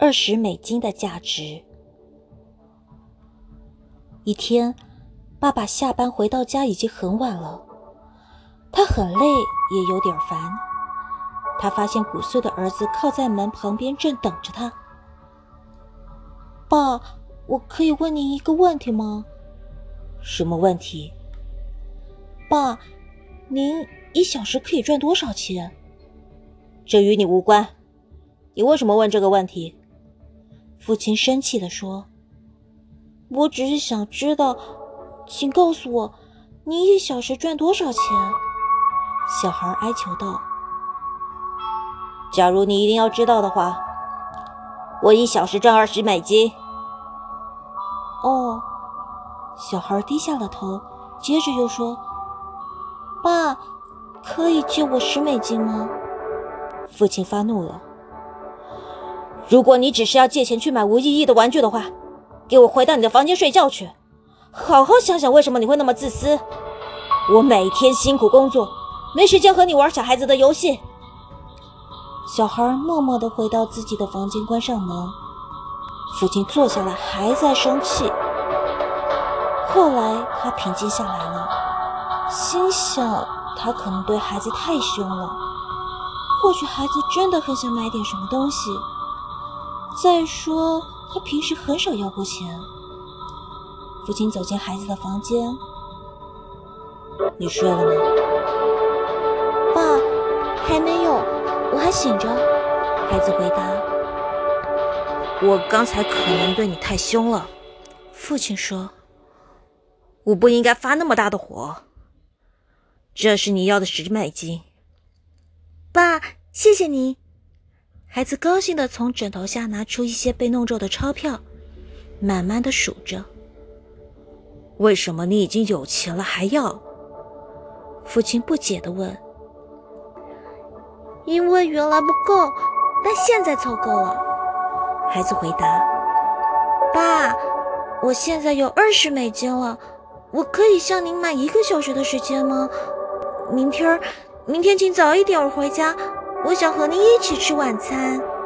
二十美金的价值。一天，爸爸下班回到家已经很晚了，他很累，也有点烦。他发现五岁的儿子靠在门旁边，正等着他。爸，我可以问您一个问题吗？什么问题？爸，您一小时可以赚多少钱？这与你无关。你为什么问这个问题？父亲生气地说：“我只是想知道，请告诉我，你一小时赚多少钱？”小孩哀求道：“假如你一定要知道的话，我一小时赚二十美金。”哦，小孩低下了头，接着又说：“爸，可以借我十美金吗？”父亲发怒了。如果你只是要借钱去买无意义的玩具的话，给我回到你的房间睡觉去，好好想想为什么你会那么自私。我每天辛苦工作，没时间和你玩小孩子的游戏。小孩默默地回到自己的房间，关上门。父亲坐下来，还在生气。后来他平静下来了，心想他可能对孩子太凶了，或许孩子真的很想买点什么东西。再说，他平时很少要过钱。父亲走进孩子的房间：“你睡了吗？”“爸，还没有，我还醒着。”孩子回答。“我刚才可能对你太凶了。”父亲说，“我不应该发那么大的火。这是你要的十美金。”“爸，谢谢你。”孩子高兴地从枕头下拿出一些被弄皱的钞票，慢慢地数着。为什么你已经有钱了还要？父亲不解地问。因为原来不够，但现在凑够了。孩子回答：“爸，我现在有二十美金了，我可以向您买一个小时的时间吗？明天，明天请早一点回家。”我想和你一起吃晚餐。